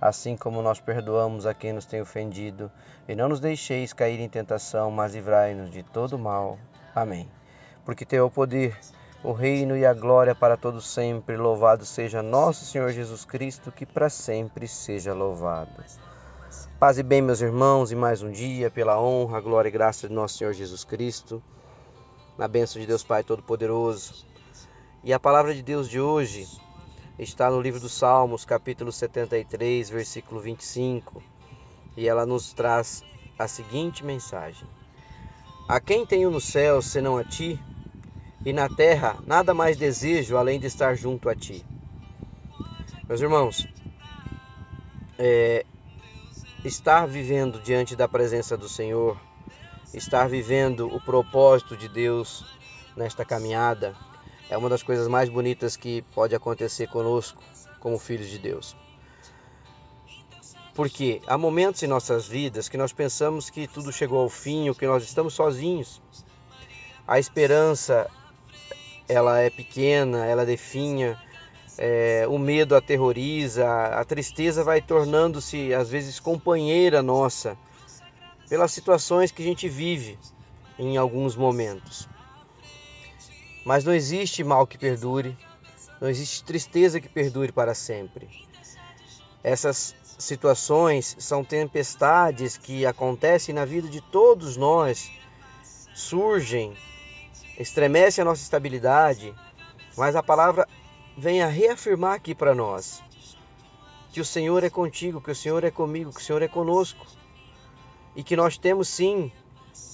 assim como nós perdoamos a quem nos tem ofendido. E não nos deixeis cair em tentação, mas livrai-nos de todo mal. Amém. Porque teu é o poder, o reino e a glória para todos sempre. Louvado seja nosso Senhor Jesus Cristo, que para sempre seja louvado. Paz e bem, meus irmãos, e mais um dia, pela honra, glória e graça de nosso Senhor Jesus Cristo, na bênção de Deus Pai Todo-Poderoso. E a palavra de Deus de hoje está no livro dos Salmos, capítulo 73, versículo 25, e ela nos traz a seguinte mensagem: A quem tenho no céu senão a ti, e na terra nada mais desejo além de estar junto a ti. Meus irmãos, é, estar vivendo diante da presença do Senhor, estar vivendo o propósito de Deus nesta caminhada, é uma das coisas mais bonitas que pode acontecer conosco como filhos de Deus. Porque há momentos em nossas vidas que nós pensamos que tudo chegou ao fim, ou que nós estamos sozinhos. A esperança ela é pequena, ela definha, é, o medo aterroriza, a tristeza vai tornando-se às vezes companheira nossa pelas situações que a gente vive em alguns momentos. Mas não existe mal que perdure, não existe tristeza que perdure para sempre. Essas situações são tempestades que acontecem na vida de todos nós, surgem, estremecem a nossa estabilidade, mas a palavra vem a reafirmar aqui para nós que o Senhor é contigo, que o Senhor é comigo, que o Senhor é conosco e que nós temos sim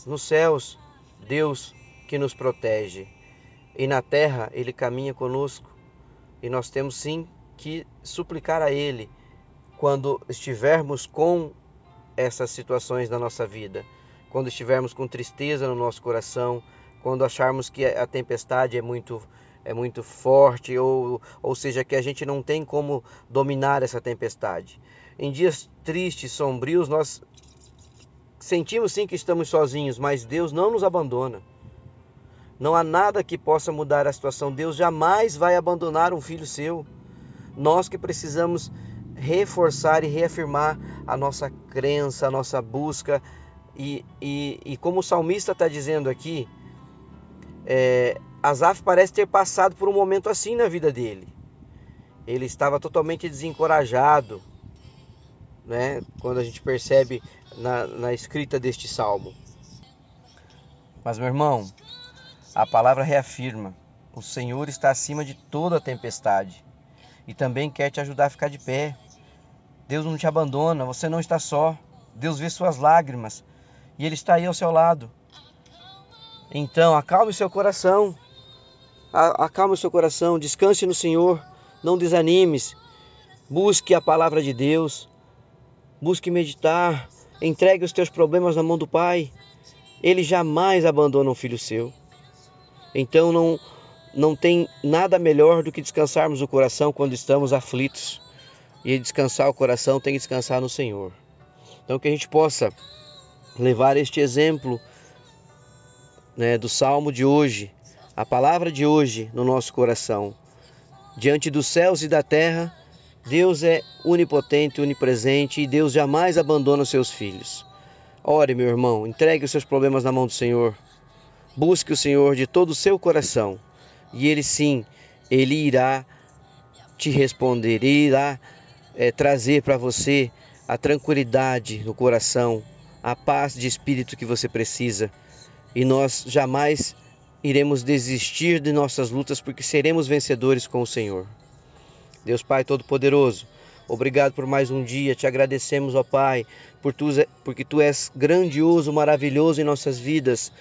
nos céus Deus que nos protege e na terra ele caminha conosco. E nós temos sim que suplicar a ele quando estivermos com essas situações na nossa vida, quando estivermos com tristeza no nosso coração, quando acharmos que a tempestade é muito é muito forte ou ou seja que a gente não tem como dominar essa tempestade. Em dias tristes, sombrios, nós sentimos sim que estamos sozinhos, mas Deus não nos abandona. Não há nada que possa mudar a situação. Deus jamais vai abandonar um filho seu. Nós que precisamos reforçar e reafirmar a nossa crença, a nossa busca. E, e, e como o salmista está dizendo aqui, é, Asaf parece ter passado por um momento assim na vida dele. Ele estava totalmente desencorajado, né? Quando a gente percebe na, na escrita deste salmo. Mas meu irmão, a palavra reafirma: o Senhor está acima de toda a tempestade e também quer te ajudar a ficar de pé. Deus não te abandona, você não está só. Deus vê suas lágrimas e Ele está aí ao seu lado. Então, acalme seu coração. Acalme o seu coração, descanse no Senhor, não desanimes. Busque a palavra de Deus. Busque meditar. Entregue os teus problemas na mão do Pai. Ele jamais abandona um filho seu. Então não, não tem nada melhor do que descansarmos o coração quando estamos aflitos. E descansar o coração tem que descansar no Senhor. Então que a gente possa levar este exemplo né, do salmo de hoje, a palavra de hoje no nosso coração. Diante dos céus e da terra, Deus é onipotente, onipresente e Deus jamais abandona os seus filhos. Ore, meu irmão, entregue os seus problemas na mão do Senhor. Busque o Senhor de todo o seu coração, e Ele sim, Ele irá te responder, Ele irá é, trazer para você a tranquilidade no coração, a paz de espírito que você precisa. E nós jamais iremos desistir de nossas lutas, porque seremos vencedores com o Senhor. Deus Pai Todo-Poderoso, obrigado por mais um dia. Te agradecemos, ó Pai, por tu, porque Tu és grandioso, maravilhoso em nossas vidas.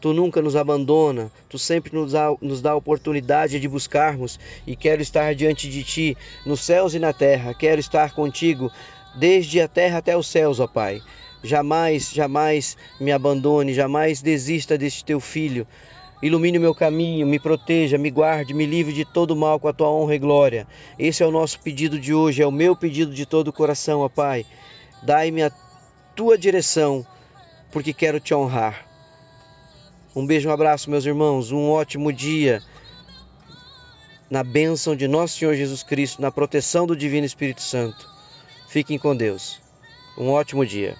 Tu nunca nos abandona, tu sempre nos dá, nos dá a oportunidade de buscarmos e quero estar diante de ti, nos céus e na terra. Quero estar contigo desde a terra até os céus, ó Pai. Jamais, jamais me abandone, jamais desista deste teu filho. Ilumine o meu caminho, me proteja, me guarde, me livre de todo mal com a tua honra e glória. Esse é o nosso pedido de hoje, é o meu pedido de todo o coração, ó Pai. Dai-me a tua direção, porque quero te honrar. Um beijo, um abraço, meus irmãos. Um ótimo dia. Na bênção de nosso Senhor Jesus Cristo, na proteção do Divino Espírito Santo. Fiquem com Deus. Um ótimo dia.